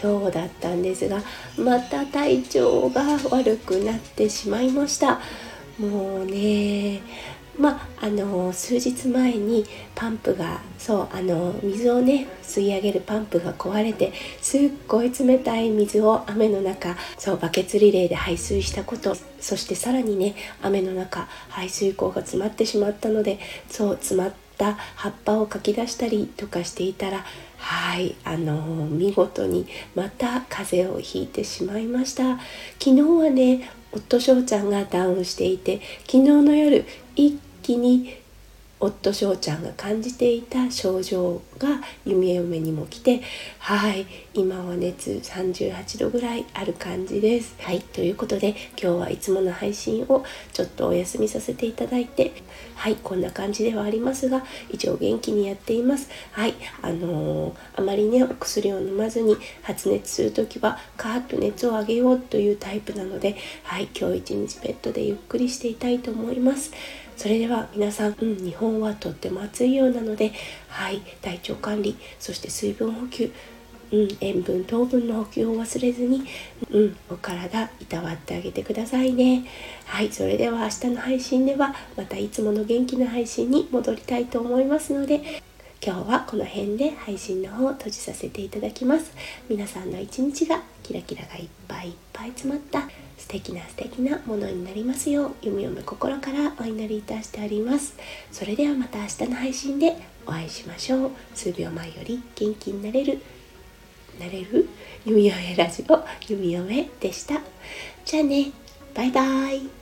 方だったんですがまた体調が悪くなってしまいました。もうねまあ、の数日前にパンプがそうあの水をね吸い上げるパンプが壊れてすっごい冷たい水を雨の中そうバケツリレーで排水したことそしてさらにね雨の中排水口が詰まってしまったのでそう詰まった葉っぱをかき出したりとかしていたらはいあの見事にまた風邪をひいてしまいました。昨日はね夫翔ちゃんがダウンしていて昨日の夜一気に夫翔ちゃんが感じていた症状が弓嫁にも来てはい今は熱38度ぐらいある感じです。はいということで今日はいつもの配信をちょっとお休みさせていただいてはいこんな感じではありますが一応元気にやっています。はいあのー、あまりねお薬を飲まずに発熱する時はカーッと熱を上げようというタイプなのではい今日一日ベッドでゆっくりしていたいと思います。それでは皆さん、うん、日本はとっても暑いようなので、はい、体調管理、そして水分補給、うん、塩分、糖分の補給を忘れずに、うん、お体いたわってあげてくださいね。はい、それでは明日の配信ではまたいつもの元気な配信に戻りたいと思いますので、今日はこの辺で配信の方を閉じさせていただきます。皆さんの一日がキラキラがいっぱいいっぱい詰まった素敵な素敵なものになりますよう弓嫁心からお祈りいたしております。それではまた明日の配信でお会いしましょう。数秒前より元気になれるなれる弓嫁ラジオ弓嫁でした。じゃあね。バイバイ。